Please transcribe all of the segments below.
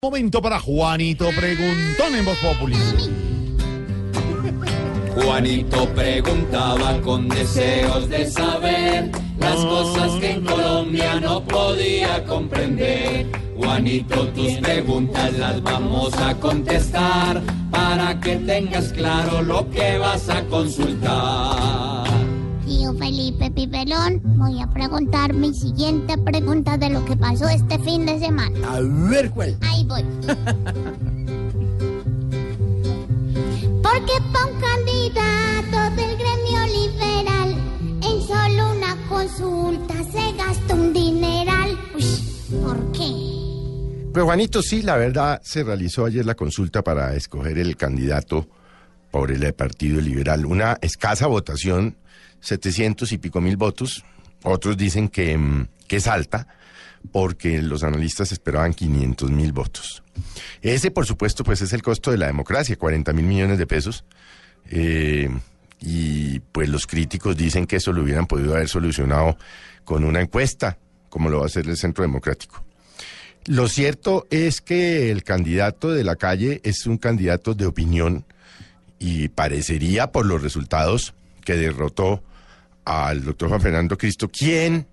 Momento para Juanito Preguntón en Voz Populi. Juanito preguntaba con deseos de saber las cosas que en Colombia no podía comprender. Juanito, tus preguntas las vamos a contestar para que tengas claro lo que vas a consultar. Tío Felipe Pipelón, voy a preguntar mi siguiente pregunta de lo que pasó este fin de semana. A ver cuál. Ahí voy. Porque pa' un candidato del gremio liberal, en solo una consulta se gasta un dineral. Uy, ¿por qué? Pues Juanito, sí, la verdad se realizó ayer la consulta para escoger el candidato por el Partido Liberal. Una escasa votación, 700 y pico mil votos. Otros dicen que, mm, que es alta porque los analistas esperaban 500 mil votos. Ese, por supuesto, pues es el costo de la democracia, 40 mil millones de pesos. Eh, y pues los críticos dicen que eso lo hubieran podido haber solucionado con una encuesta, como lo va a hacer el Centro Democrático. Lo cierto es que el candidato de la calle es un candidato de opinión y parecería por los resultados que derrotó al doctor Juan Fernando Cristo, quien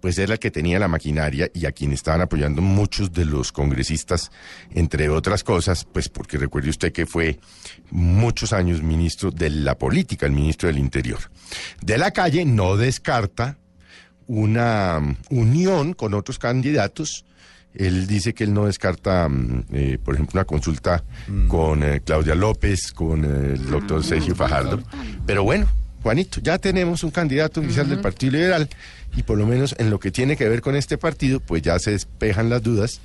pues era el que tenía la maquinaria y a quien estaban apoyando muchos de los congresistas, entre otras cosas, pues porque recuerde usted que fue muchos años ministro de la política, el ministro del Interior. De la calle no descarta una mm, unión con otros candidatos. Él dice que él no descarta, mm, eh, por ejemplo, una consulta con eh, Claudia López, con eh, el doctor Sergio Fajardo. Pero bueno, Juanito, ya tenemos un candidato oficial del Partido Liberal y por lo menos en lo que tiene que ver con este partido, pues ya se despejan las dudas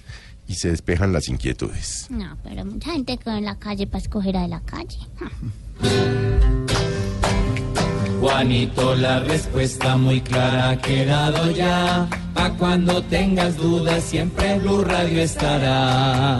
y se despejan las inquietudes. No, pero mucha gente quedó en la calle para escoger a de la calle. Juanito, la respuesta muy clara ha quedado ya. Pa' cuando tengas dudas, siempre Blue Radio estará.